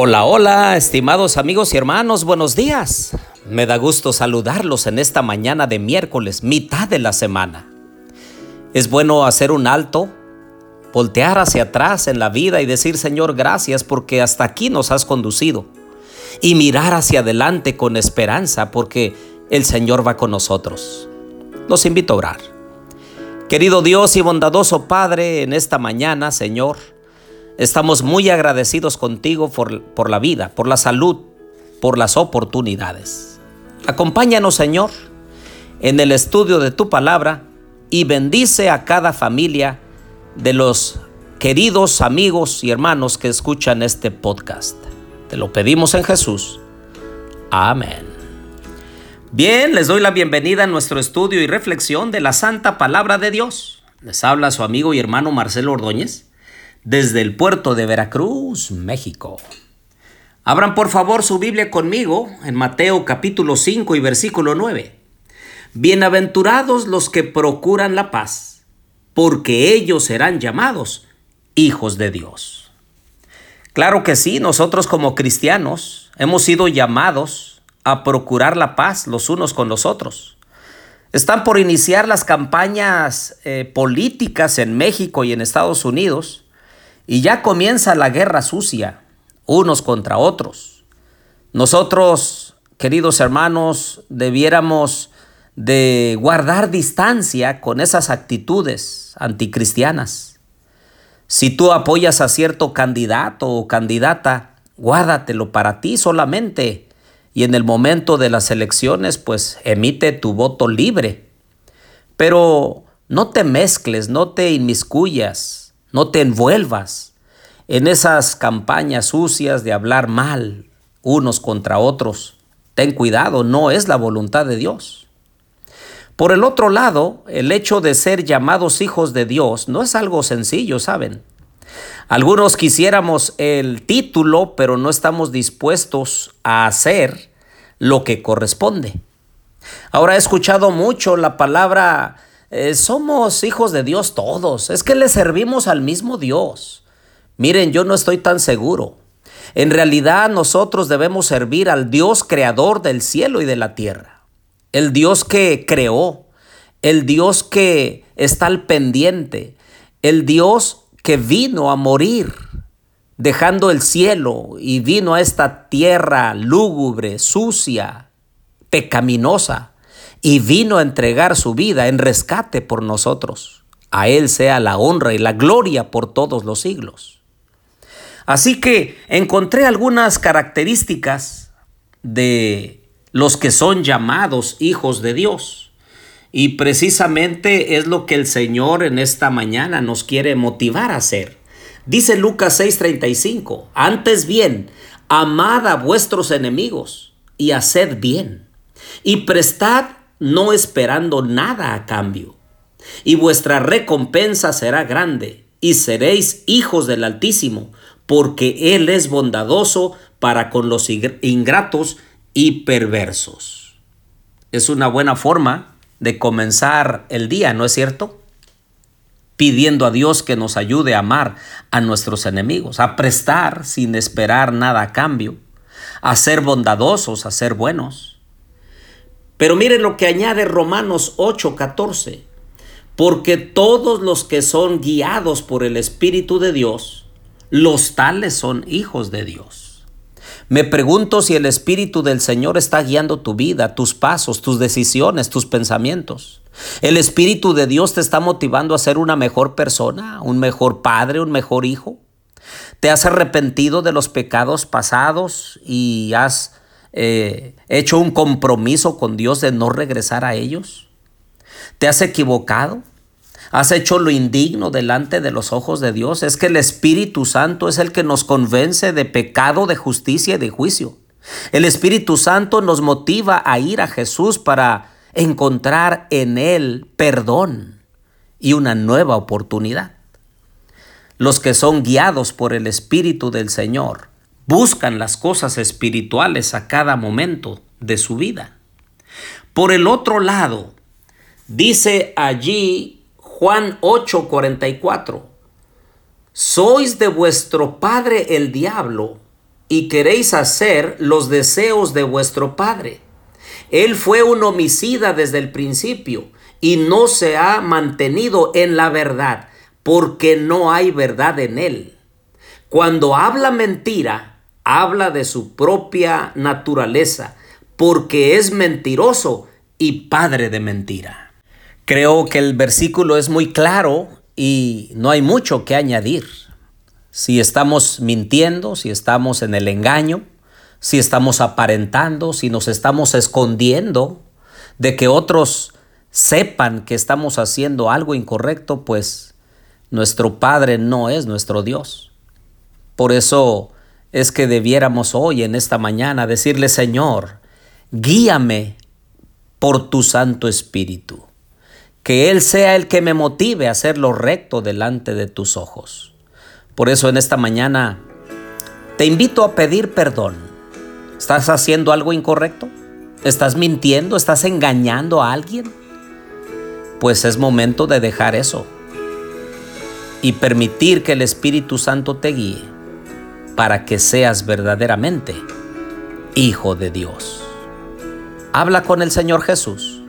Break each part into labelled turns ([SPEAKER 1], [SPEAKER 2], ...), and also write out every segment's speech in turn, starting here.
[SPEAKER 1] Hola, hola, estimados amigos y hermanos, buenos días. Me da gusto saludarlos en esta mañana de miércoles, mitad de la semana. Es bueno hacer un alto, voltear hacia atrás en la vida y decir, Señor, gracias porque hasta aquí nos has conducido. Y mirar hacia adelante con esperanza porque el Señor va con nosotros. Los invito a orar. Querido Dios y bondadoso Padre, en esta mañana, Señor, Estamos muy agradecidos contigo por, por, la vida, por la salud, por las oportunidades. Acompáñanos, Señor, en el estudio de tu palabra y bendice a cada familia de los queridos amigos y hermanos que escuchan este podcast. Te lo pedimos en Jesús. Amén. Bien, les doy la bienvenida a nuestro estudio y reflexión de la Santa Palabra de Dios. Les habla su amigo y hermano Marcelo Ordóñez desde el puerto de Veracruz, México. Abran por favor su Biblia conmigo en Mateo capítulo 5 y versículo 9. Bienaventurados los que procuran la paz, porque ellos serán llamados hijos de Dios. Claro que sí, nosotros como cristianos hemos sido llamados a procurar la paz los unos con los otros. Están por iniciar las campañas eh, políticas en México y en Estados Unidos y ya comienza la guerra sucia, unos contra otros. Nosotros, queridos hermanos, debiéramos de guardar distancia con esas actitudes anticristianas. Si tú apoyas a cierto candidato o candidata, guárdatelo para ti solamente y en el momento de las elecciones pues emite tu voto libre. Pero no te mezcles, no te inmiscuyas no te envuelvas en esas campañas sucias de hablar mal unos contra otros. Ten cuidado, no es la voluntad de Dios. Por el otro lado, el hecho de ser llamados hijos de Dios no es algo sencillo, ¿saben? Algunos quisiéramos el título, pero no estamos dispuestos a hacer lo que corresponde. Ahora he escuchado mucho la palabra eh, somos hijos de Dios todos. Es que le servimos al mismo Dios. Miren, yo no estoy tan seguro. En realidad nosotros debemos servir al Dios creador del cielo y de la tierra. El Dios que creó. El Dios que está al pendiente. El Dios que vino a morir dejando el cielo y vino a esta tierra lúgubre, sucia, pecaminosa y vino a entregar su vida en rescate por nosotros. A Él sea la honra y la gloria por todos los siglos. Así que encontré algunas características de los que son llamados hijos de Dios. Y precisamente es lo que el Señor en esta mañana nos quiere motivar a hacer. Dice Lucas 6:35, antes bien, amad a vuestros enemigos y haced bien, y prestad no esperando nada a cambio. Y vuestra recompensa será grande, y seréis hijos del Altísimo, porque Él es bondadoso para con los ingratos y perversos. Es una buena forma de comenzar el día, ¿no es cierto? Pidiendo a Dios que nos ayude a amar a nuestros enemigos, a prestar sin esperar nada a cambio, a ser bondadosos, a ser buenos. Pero miren lo que añade Romanos 8:14. Porque todos los que son guiados por el Espíritu de Dios, los tales son hijos de Dios. Me pregunto si el Espíritu del Señor está guiando tu vida, tus pasos, tus decisiones, tus pensamientos. El Espíritu de Dios te está motivando a ser una mejor persona, un mejor padre, un mejor hijo. ¿Te has arrepentido de los pecados pasados y has eh, hecho un compromiso con Dios de no regresar a ellos? ¿Te has equivocado? ¿Has hecho lo indigno delante de los ojos de Dios? Es que el Espíritu Santo es el que nos convence de pecado, de justicia y de juicio. El Espíritu Santo nos motiva a ir a Jesús para encontrar en Él perdón y una nueva oportunidad. Los que son guiados por el Espíritu del Señor buscan las cosas espirituales a cada momento de su vida. Por el otro lado, dice allí Juan 8:44, sois de vuestro padre el diablo y queréis hacer los deseos de vuestro padre. Él fue un homicida desde el principio y no se ha mantenido en la verdad, porque no hay verdad en él. Cuando habla mentira, habla de su propia naturaleza, porque es mentiroso y padre de mentira. Creo que el versículo es muy claro y no hay mucho que añadir. Si estamos mintiendo, si estamos en el engaño, si estamos aparentando, si nos estamos escondiendo de que otros sepan que estamos haciendo algo incorrecto, pues nuestro Padre no es nuestro Dios. Por eso es que debiéramos hoy, en esta mañana, decirle, Señor, guíame por tu Santo Espíritu. Que Él sea el que me motive a hacer lo recto delante de tus ojos. Por eso en esta mañana te invito a pedir perdón. ¿Estás haciendo algo incorrecto? ¿Estás mintiendo? ¿Estás engañando a alguien? Pues es momento de dejar eso y permitir que el Espíritu Santo te guíe para que seas verdaderamente hijo de Dios. Habla con el Señor Jesús.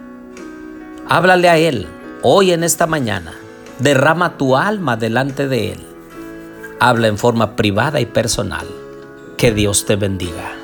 [SPEAKER 1] Háblale a Él hoy en esta mañana. Derrama tu alma delante de Él. Habla en forma privada y personal. Que Dios te bendiga.